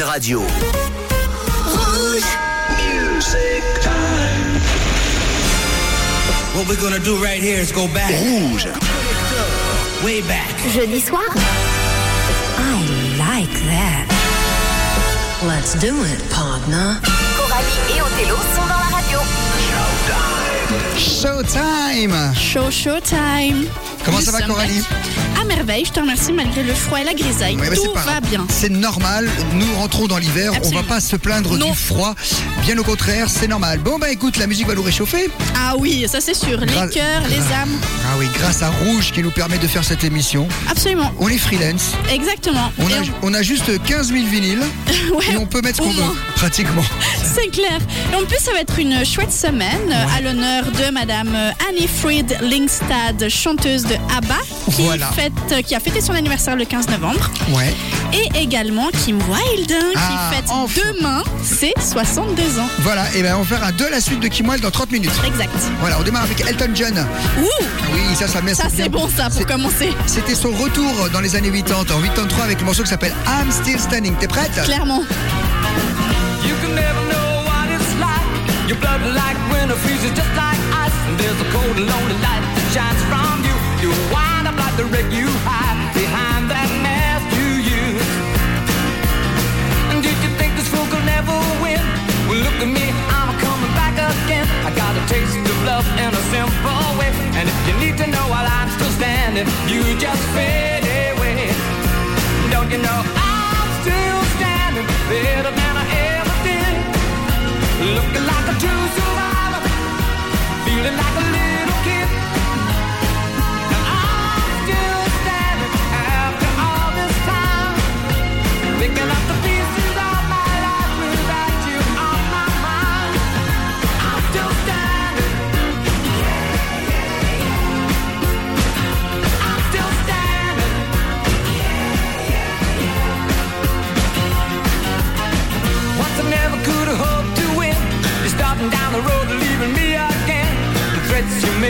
Radio. Music time. What we're gonna do right here is go back. Rouge. Way back. Jeudi soir? I like that. Let's do it, partner. Coralie et Othello sont dans la radio. Showtime Show, show time. Comment ça va, Coralie. À merveille, je te remercie malgré le froid et la grisaille. Ouais, Tout va bien. C'est normal, nous rentrons dans l'hiver, on Absolument. va pas se plaindre Non. du froid. Bien au contraire, c'est normal. Bon bah écoute, la musique va nous réchauffer. Ah oui, ça c'est sûr. Les cœurs, les âmes. Ah oui, grâce à Rouge qui nous permet de faire cette émission. Absolument. On est freelance, Exactement. on a, on a juste 15 000 vinyles Ouais, et on peut mettre ce qu'on veut, pratiquement. C'est clair. Et en plus, ça va être une chouette semaine à l'honneur de Madame euh, Annie Fried Lingstad, chanteuse de ABBA, qui, Voilà. fête, euh, qui a fêté son anniversaire le 15 novembre. Ouais. Et également Kim Wilde, hein, Ah, qui fête enfin. demain ses 62 ans. Voilà, et ben on va faire un 2 la suite de Kim Wilde dans 30 minutes. Exact. Voilà, on démarre avec Elton John. Ouh, Oui, ça, ça met ça c'est bon ça pour commencer. C'était son retour dans les années 80, en 83 avec le morceau qui s'appelle I'm Still Standing. T'es prête? Clairement. You can never know what it's like. Your blood like winter freezes just like ice. And there's a cold and lonely light that shines from you. You wind up like the wreck you hide behind Well, me, I'm coming back again. I got a taste of love in a simple way. And if you need to know while I'm still standing, you just fade away. Don't you know I'm still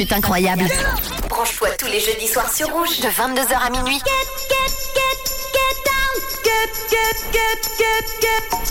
fut incroyable. Branche-toi tous les jeudis soirs sur Rouge de 22h à minuit. Get, get, get, get down. Get, get, get, get, get.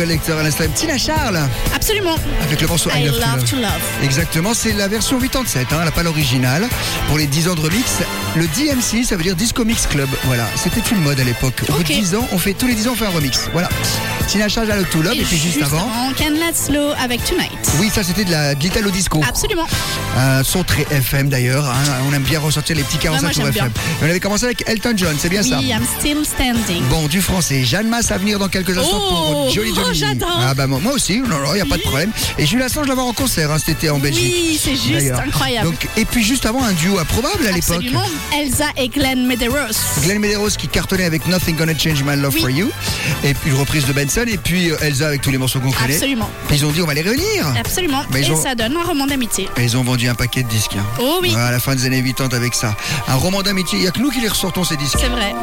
Collector à l'instant. Tina Charles, Absolument. avec le morceau I, I Love, to love Love. to love. Exactement, c'est la version 87, hein, elle n'a pas l'original. Pour les 10 ans de remix, le DMC, ça veut dire Disco Mix Club. Voilà, c'était une mode à l'époque. Au bout de Ok. 10 ans, on fait, tous les 10 ans, on fait un remix. Voilà. Tina Charles, I Love to Love, et, puis juste, avant. Can Let's Slow avec Tonight. Oui, ça c'était de la de l'Italo Disco. Absolument. Un son très FM d'ailleurs. hein. On aime bien ressortir les petits 45 moi, tours j'aime FM. On avait commencé avec Elton John, c'est bien Oui, ça I'm still standing. Bon, du français. Jeanne Masse à venir dans quelques instants Oh, pour Jolly oh, Johnny. j'adore. Ah bah moi, aussi, non, non, il n'y a pas de problème. Et Jules Assange, je l'avais en concert hein, cet été en Belgique. Oui, c'est juste incroyable. Donc, et puis juste avant, un duo improbable à l'époque. Elsa et Glenn Medeiros. Glenn Medeiros qui cartonnait avec Nothing Gonna Change My Love Oui. for You. Et puis une reprise de Benson. Et puis euh, Elsa avec tous les morceaux qu'on connaît. Absolument. Ils ont dit on va les réunir. Absolument. Mais et ont- ça donne un roman d'amitié. Et ils ont vendu un paquet de disques. hein. Oh oui, À la fin des années 80 avec ça. Un roman d'amitié. Il n'y a que nous qui les ressortons ces disques. c'est vrai.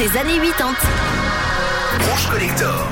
Des années 80. Rouge Collector.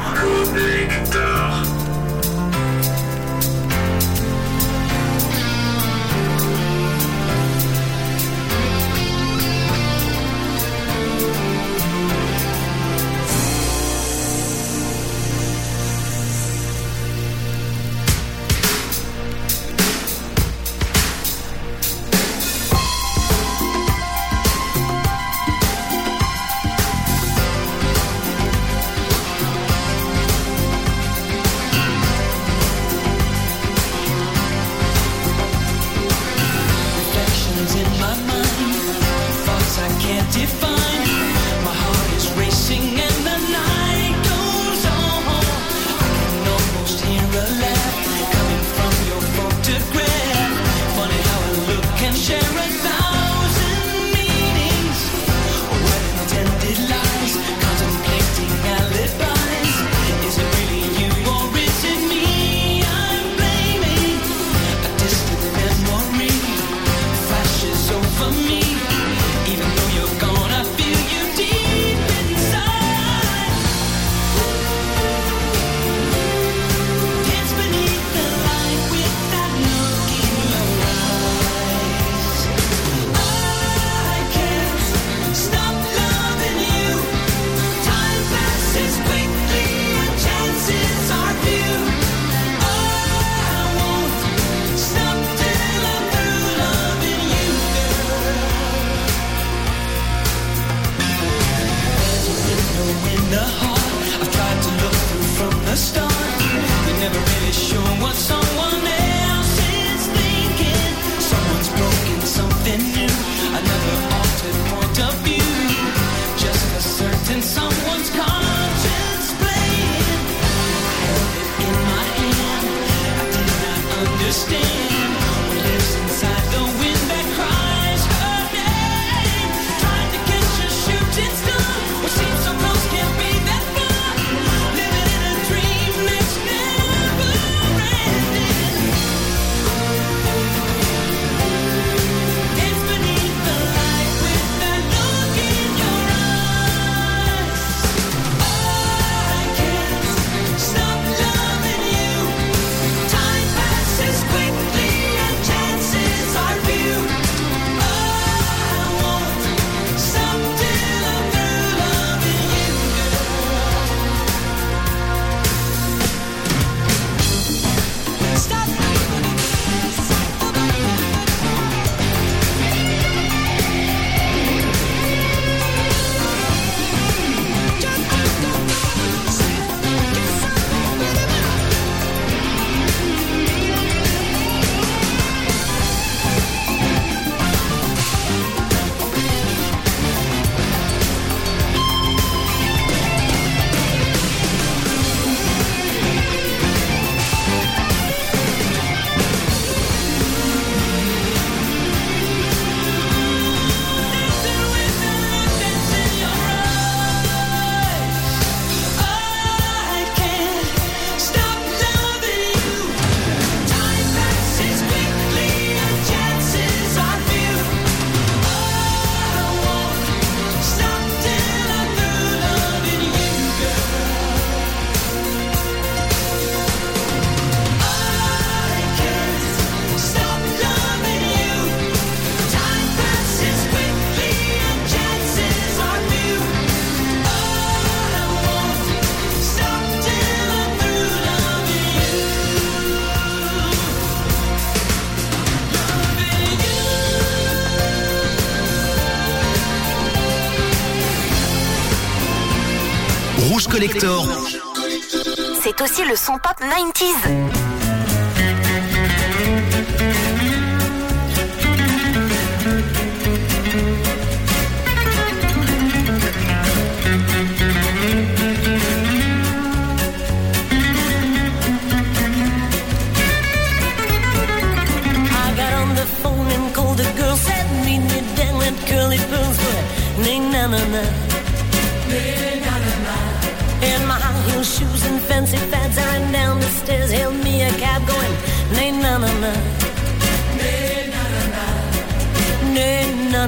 C'est aussi le son pop 90s.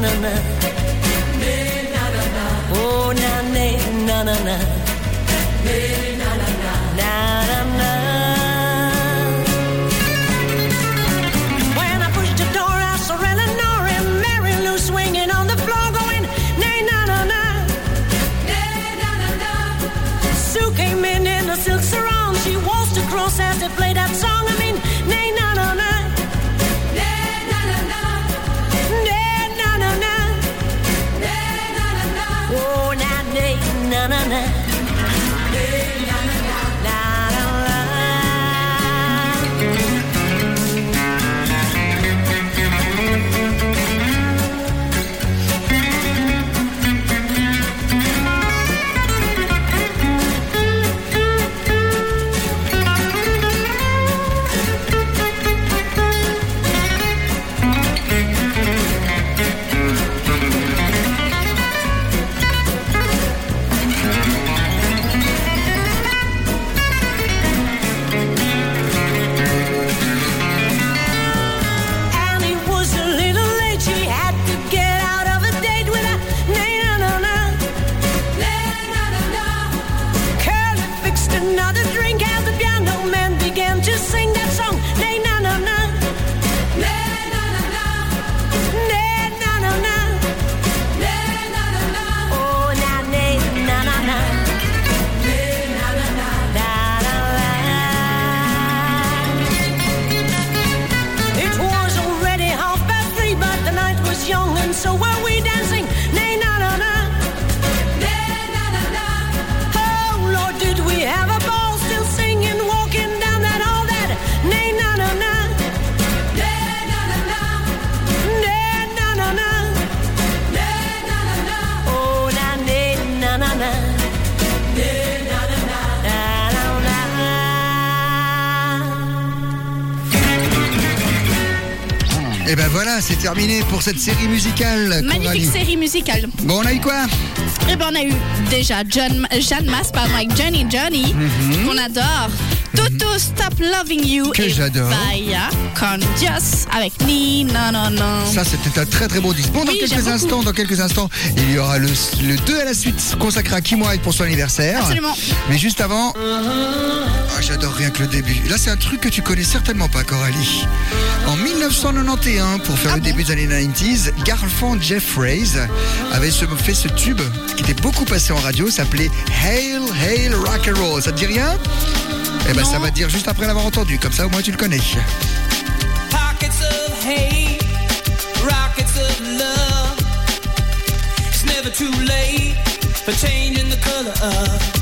na na na Et ben voilà, c'est terminé pour cette série musicale. Magnifique série musicale. Bon, on a eu quoi? Eh ben, on a eu déjà John, Jeanne Masse, pardon, avec Johnny Johnny, qu'on adore. Toto Stop Loving You. Que et j'adore. Vaya con Dios avec Ni non non non. Ça, c'était un très très beau disque. Bon, dans Oui, quelques instants, dans quelques instants, il y aura le, le 2 à la suite consacré à Kim Wilde pour son anniversaire. Absolument. Mais juste avant, ah, j'adore rien que le début. Là, c'est un truc que tu connais certainement pas, Coralie. En 1991, pour Ah faire le début des années 90s, Garfunkel Jeffreys avait ce- fait ce tube qui était beaucoup passé en radio, s'appelait Hail Hail Rock and Roll. Ça te dit rien? Eh ben, ça va te dire juste après l'avoir entendu. Comme ça, au moins, tu le connais. Pockets of hate, rockets of love. It's never too late for changing the color of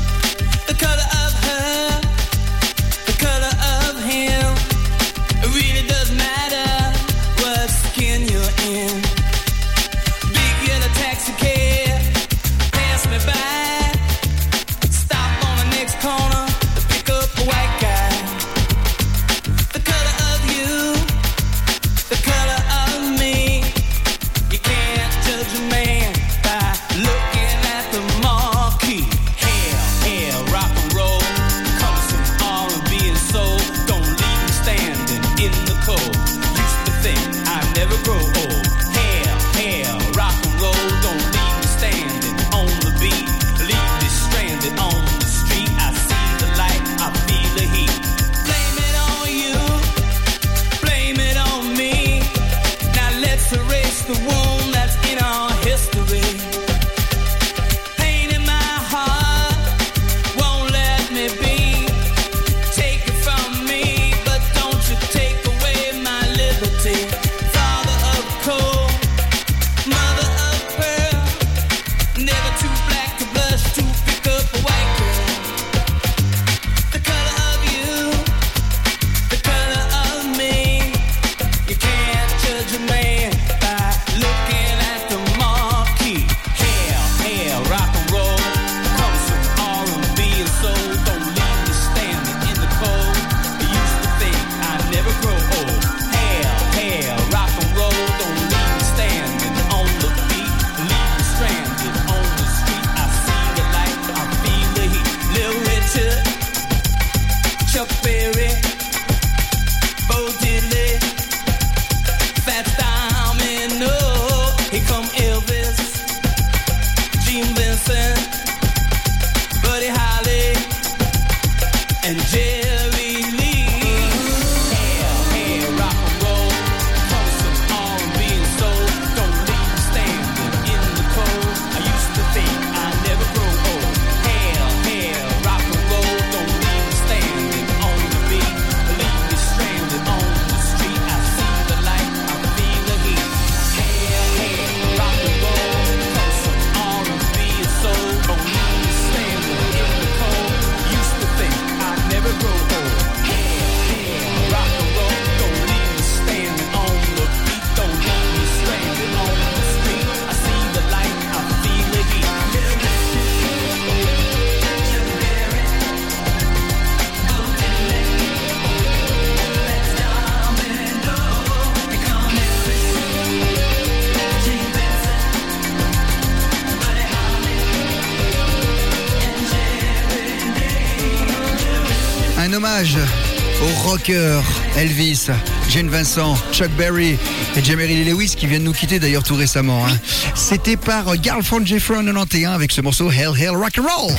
aux rockers Elvis, Jane Vincent, Chuck Berry et Lee Lewis qui viennent nous quitter d'ailleurs tout récemment. hein. C'était par Girlfriend Jeffrey en 91 avec ce morceau Hell Hell Rock and Roll.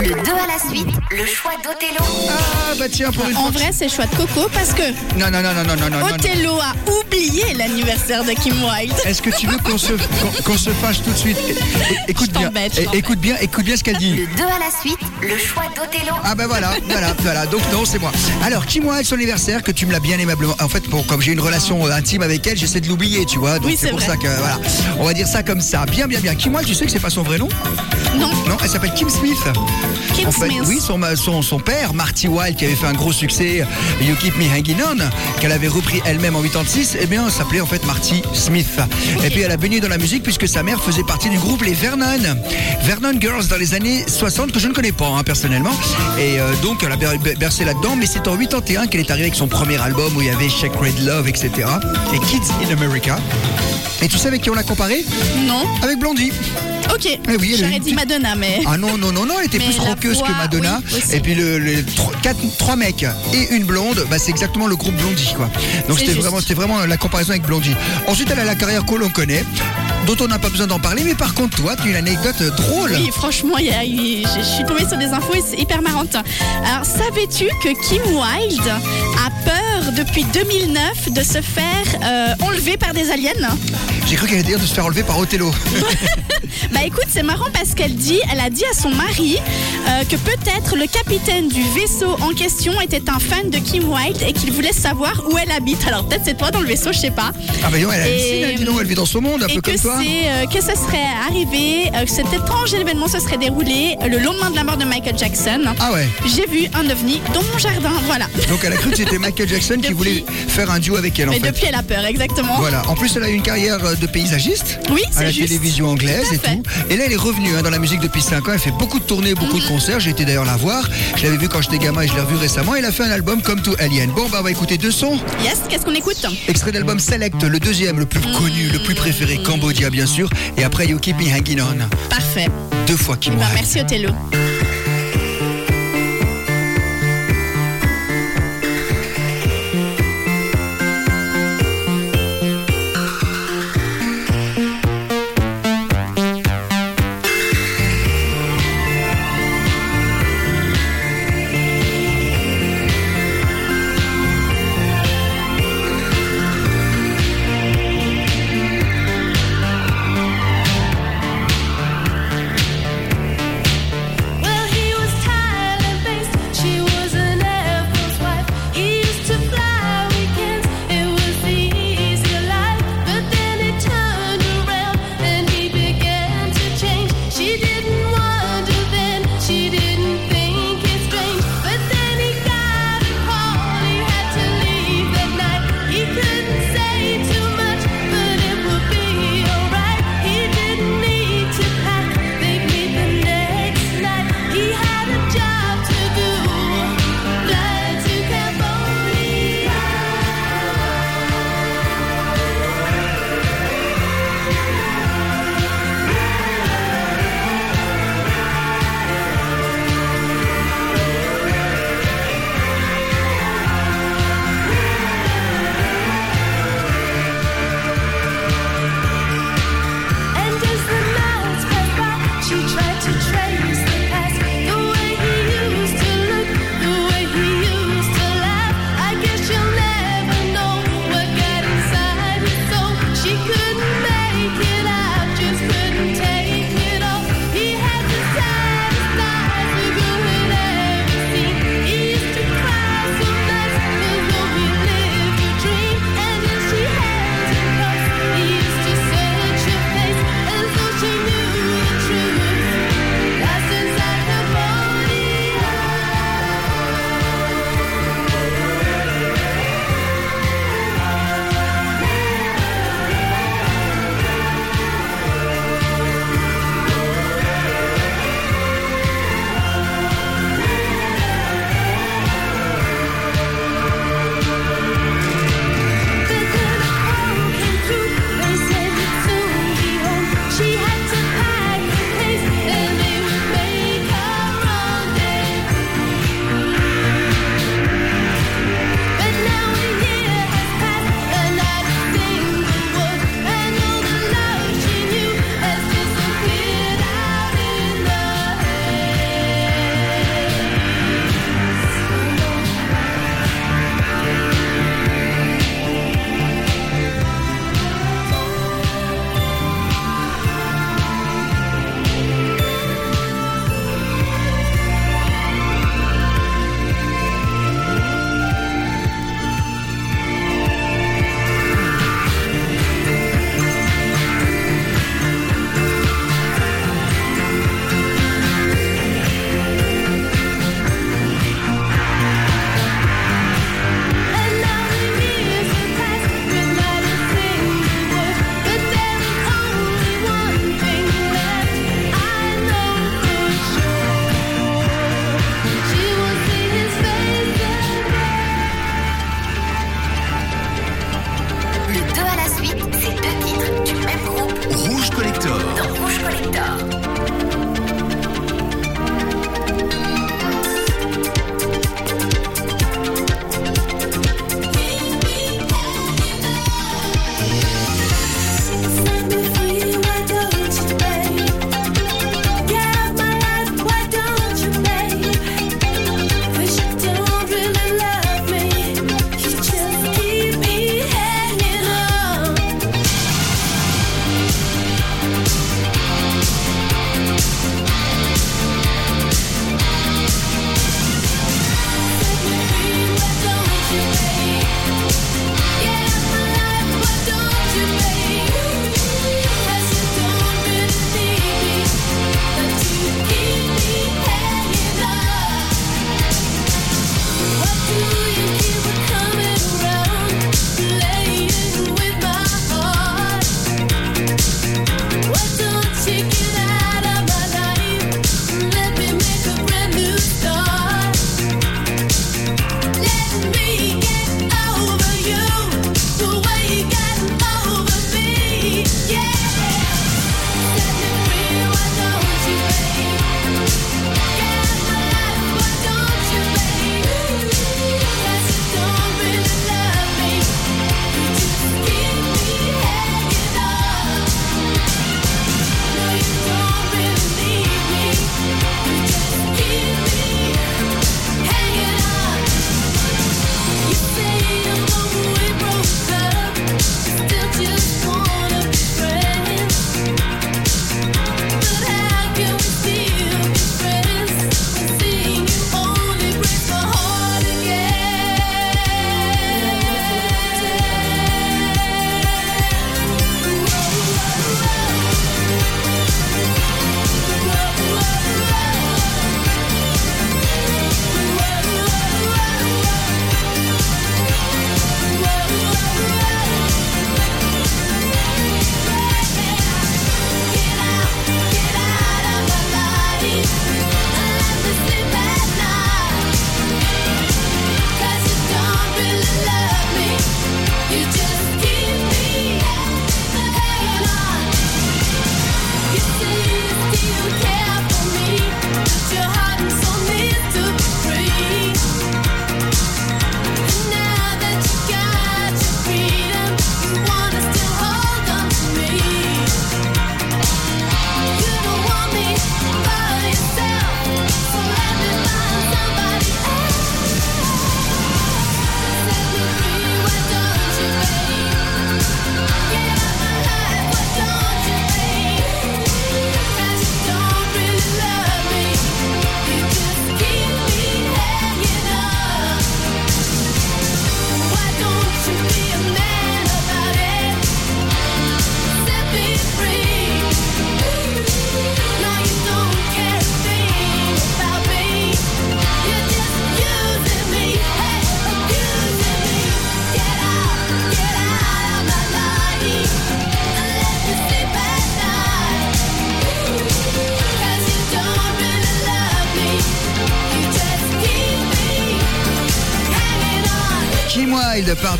Le 2 à la suite, le choix d'Othello. Ah bah tiens pour une En fois- vrai, c'est choix de Coco parce que Non non non non non non non. non. Othello a oublié l'anniversaire de Kim Wilde. Est-ce que tu veux qu'on se qu'on- qu'on se fâche tout de suite? Écoute Je bien, écoute bien, écoute bien ce qu'elle dit. Le 2 à la suite, le choix d'Othello. Ah ben voilà, voilà, voilà. Donc non, c'est moi. Alors Kim Wilde, son anniversaire, que tu me l'as bien aimablement. En fait, bon, comme j'ai une relation euh, intime avec elle, j'essaie de l'oublier, tu vois. Donc Oui, c'est pour vrai. ça que voilà. On va dire ça comme ça. Bien, bien, bien. Kim Wilde, tu sais que c'est pas son vrai nom Non, Non, elle s'appelle Kim Smith. Kim En fait, Smith. oui, son, son, son père, Marty Wilde, qui avait fait un gros succès, You Keep Me Hanging On, qu'elle avait repris elle-même en 86, eh bien, s'appelait en fait Marty Smith. Et puis elle a baigné dans la musique puisque sa mère faisait partie du groupe Les Vernon. Vernon Girls dans les années 60 que je ne connais pas hein, personnellement. Et euh, donc elle a ber- bercé là-dedans, mais c'est en 81 qu'elle est arrivé avec son premier album où il y avait Sacred Love, etc. Et Kids in America. Et tu sais avec qui on l'a comparé? Non. Avec Blondie. Ok. Eh oui, J'aurais dit Madonna, mais. Ah non, non, non, non, elle était Mais plus rockeuse voix, que Madonna. oui, et puis le, le quatre, trois mecs et une blonde, bah, c'est exactement le groupe Blondie. Quoi. Donc c'était vraiment, c'était vraiment la comparaison avec Blondie. Ensuite, elle a la carrière que l'on connaît, dont on n'a pas besoin d'en parler. Mais par contre, toi, tu as une anecdote drôle. Oui, franchement, y a- je je suis tombée sur des infos et c'est hyper marrante. Alors, savais-tu que Kim Wilde a peur depuis 2009 de se faire euh, enlever par des aliens J'ai cru qu'elle allait dire de se faire enlever par Othello. Bah écoute, c'est marrant parce qu'elle dit, elle a dit à son mari euh, que peut-être le capitaine du vaisseau en question était un fan de Kim Wilde et qu'il voulait savoir où elle habite. Alors peut-être c'est toi dans le vaisseau, je sais pas. Ah bah non, elle Et- hallucine, donc, elle vit dans son monde, un peu que comme toi. euh, que ce serait arrivé, euh, que cet étrange événement se serait déroulé le lendemain de la mort de Michael Jackson. Ah ouais. J'ai vu un ovni dans mon jardin, voilà. Donc elle a cru que c'était Michael Jackson qui Depuis- voulait faire un duo avec elle en Mais fait. depuis elle a peur, exactement. Voilà. En plus, elle a eu une carrière euh, de paysagiste Oui, à c'est la juste. télévision anglaise Tout à et fait. tout. Et là, elle est revenue hein, dans la musique depuis 5 ans. Elle fait beaucoup de tournées, beaucoup Mhm. de concerts. J'ai été d'ailleurs la voir. Je l'avais vue quand j'étais gamin et je l'ai revue récemment. Elle a fait un album comme tout Alien. Bon, bah, on va écouter deux sons. Yes, qu'est-ce qu'on écoute Extrait d'album Select, le deuxième, le plus Mhm. connu, le plus préféré, Cambodia bien sûr. Et après, You Keep Me Hanging On. Parfait. Deux fois qui Bah, merci Othello.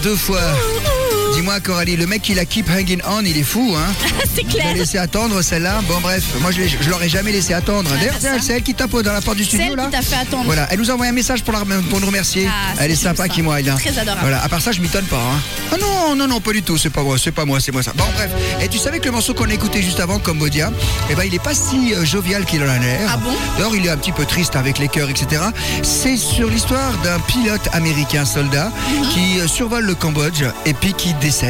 Deux fois. Coralie, le mec qui la keep hanging on, il est fou, hein C'est Il a clair. laissé attendre celle-là. Bon bref, moi je, je l'aurais jamais laissé attendre. D'ailleurs, bah c'est elle qui tape dans la porte du studio elle là. qui t'a fait attendre. Voilà, elle nous a envoyé un message pour, la, pour nous remercier. Ah, elle est sympa, Wilde. hein. Très adorable. Voilà, à part ça, je m'étonne pas. Hein. Ah non, non, non, pas du tout. C'est pas moi, c'est pas moi, c'est moi ça. Bon bref. Et tu savais que le morceau qu'on a écouté juste avant, Cambodia, eh ben il est pas si euh, jovial qu'il en a l'air. Ah bon? D'ailleurs, il est un petit peu triste avec les cœurs, etc. C'est sur l'histoire d'un pilote américain soldat Mhm. qui euh, survole le Cambodge et puis qui décède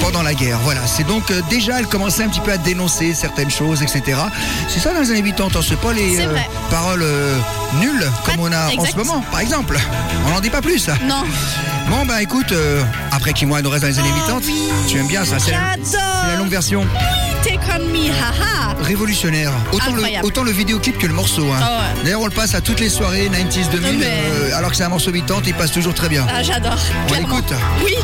Pendant la guerre. Voilà, c'est donc euh, déjà elle commençait un petit peu à dénoncer certaines choses, etc. C'est ça dans les années 80, c'est pas les vrai. paroles euh, nulles comme on a en ce moment, par exemple. On n'en dit pas plus. Non. Bon bah écoute, euh, après qui moi nous reste dans les années 80, Oh, oui. tu aimes bien ça, c'est la, longue version Take on me, haha. révolutionnaire. Autant le, autant le vidéoclip que le morceau. hein. Ah ouais. D'ailleurs on le passe à toutes les soirées 90s 2000, Mais- euh, alors que c'est un morceau 80, il passe toujours très bien. Ah, j'adore. On l'écoute. Oui.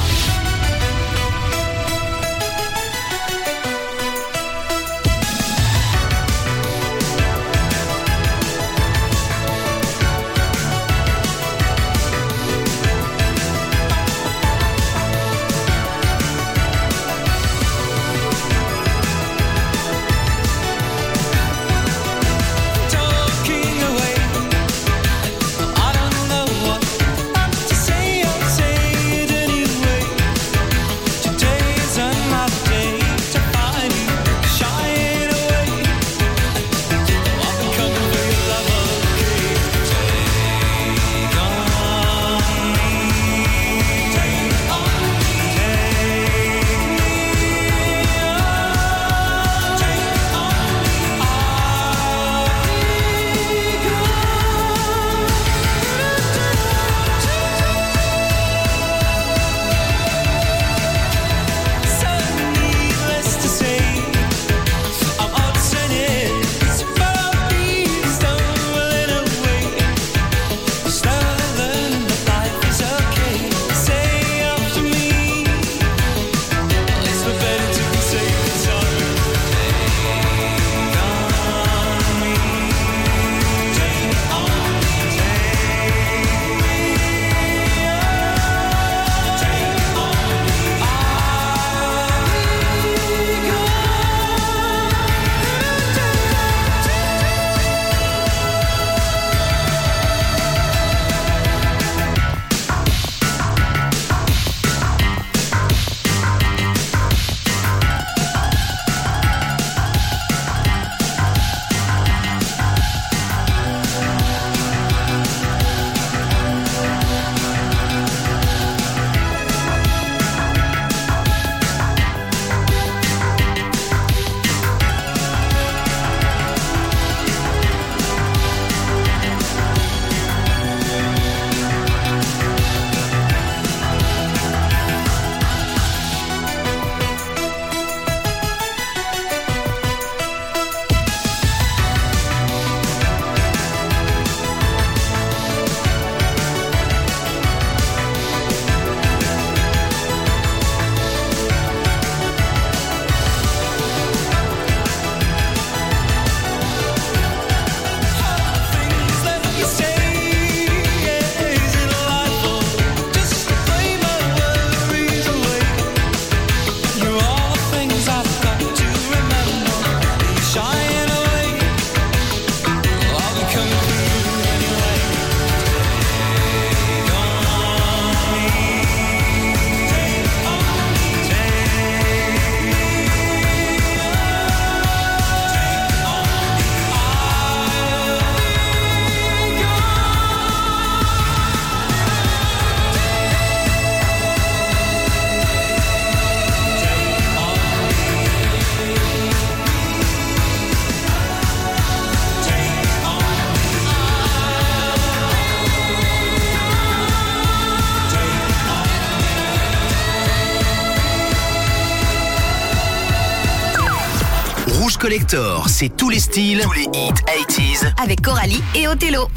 C'est tous les styles, tous les hits 80s. Avec Coralie et Othello.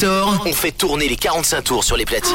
Collector, on fait tourner les 45 tours sur les platines.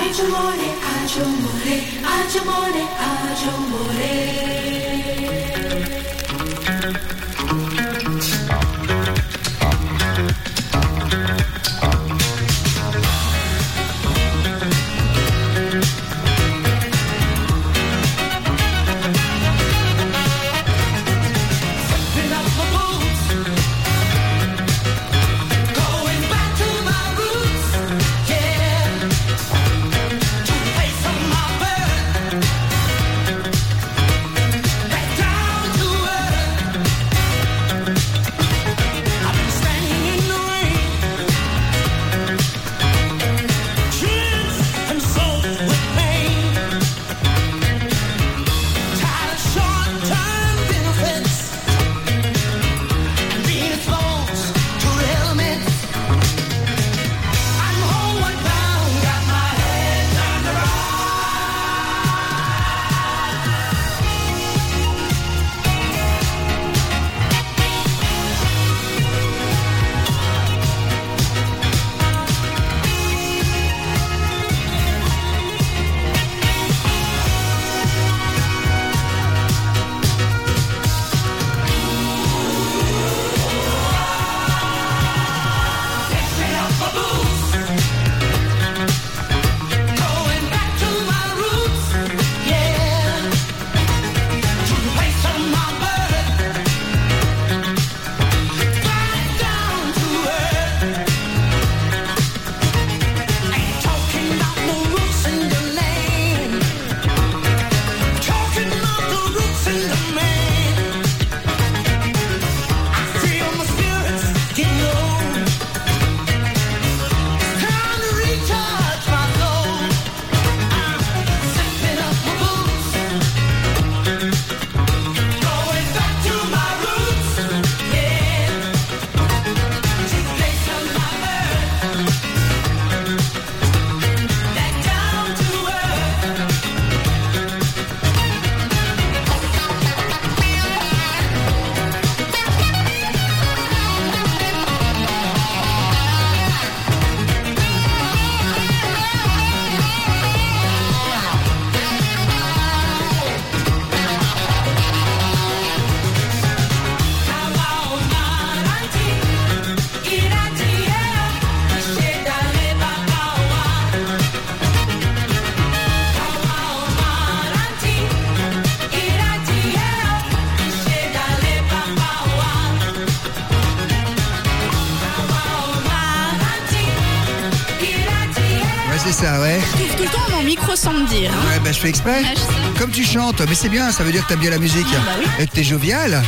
Ouais. Je trouve tout le temps mon micro sans me dire. hein. Ouais, bah je fais exprès. Ah, je sais. Comme tu chantes, mais c'est bien, ça veut dire que t'aimes bien la musique. Ah, bah oui. Et que t'es jovial.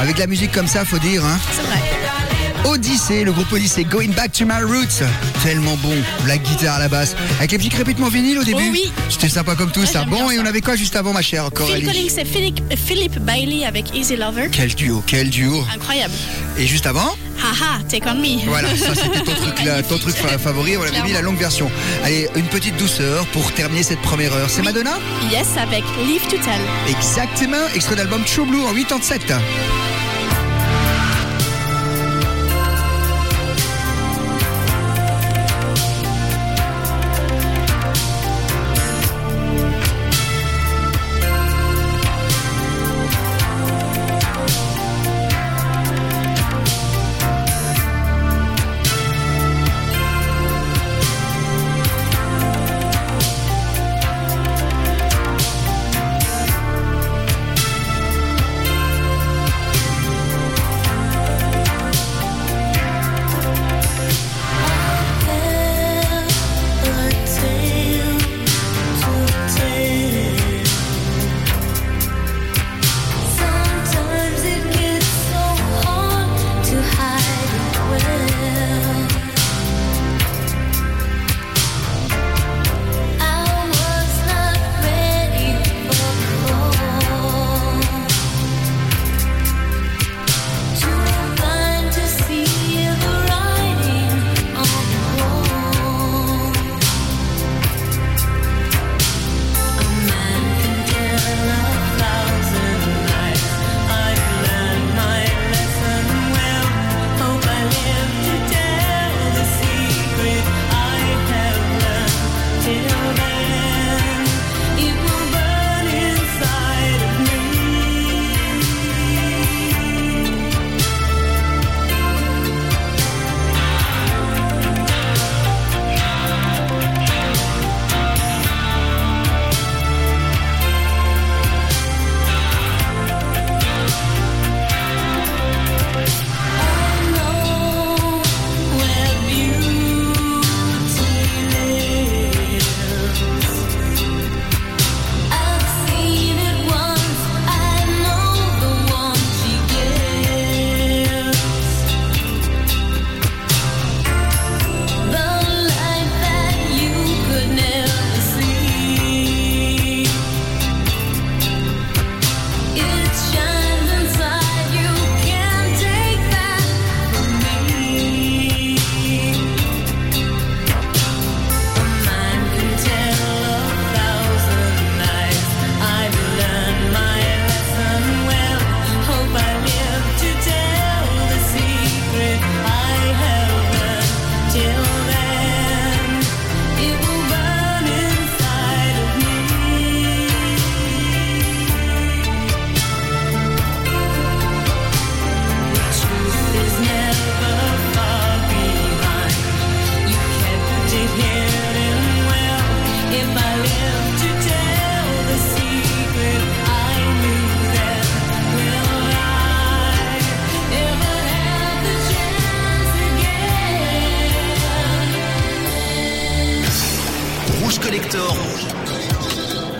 Avec la musique comme ça, faut dire, hein. C'est vrai. Odyssée, le groupe Odyssey, Going Back to My Roots. Tellement bon, la guitare à la basse. Avec les petits crépitements vinyle au début. Oh oui. C'était sympa comme tout Ouais, ça. Bon, et ça. on avait quoi juste avant, ma chère Phil Coralie Collins et Philippe, Philippe Bailey avec Easy Lover. Quel duo, quel duo. Incroyable. Et juste avant Haha, take on me. Voilà, ça c'était ton truc, là, ton truc fa- favori, on avait mis la longue version. Allez, une petite douceur pour terminer cette première heure. C'est Oui. Madonna Yes, avec Live to Tell. Exactement, extrait d'album True Blue en 87.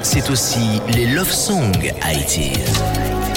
C'est aussi les love songs ITs.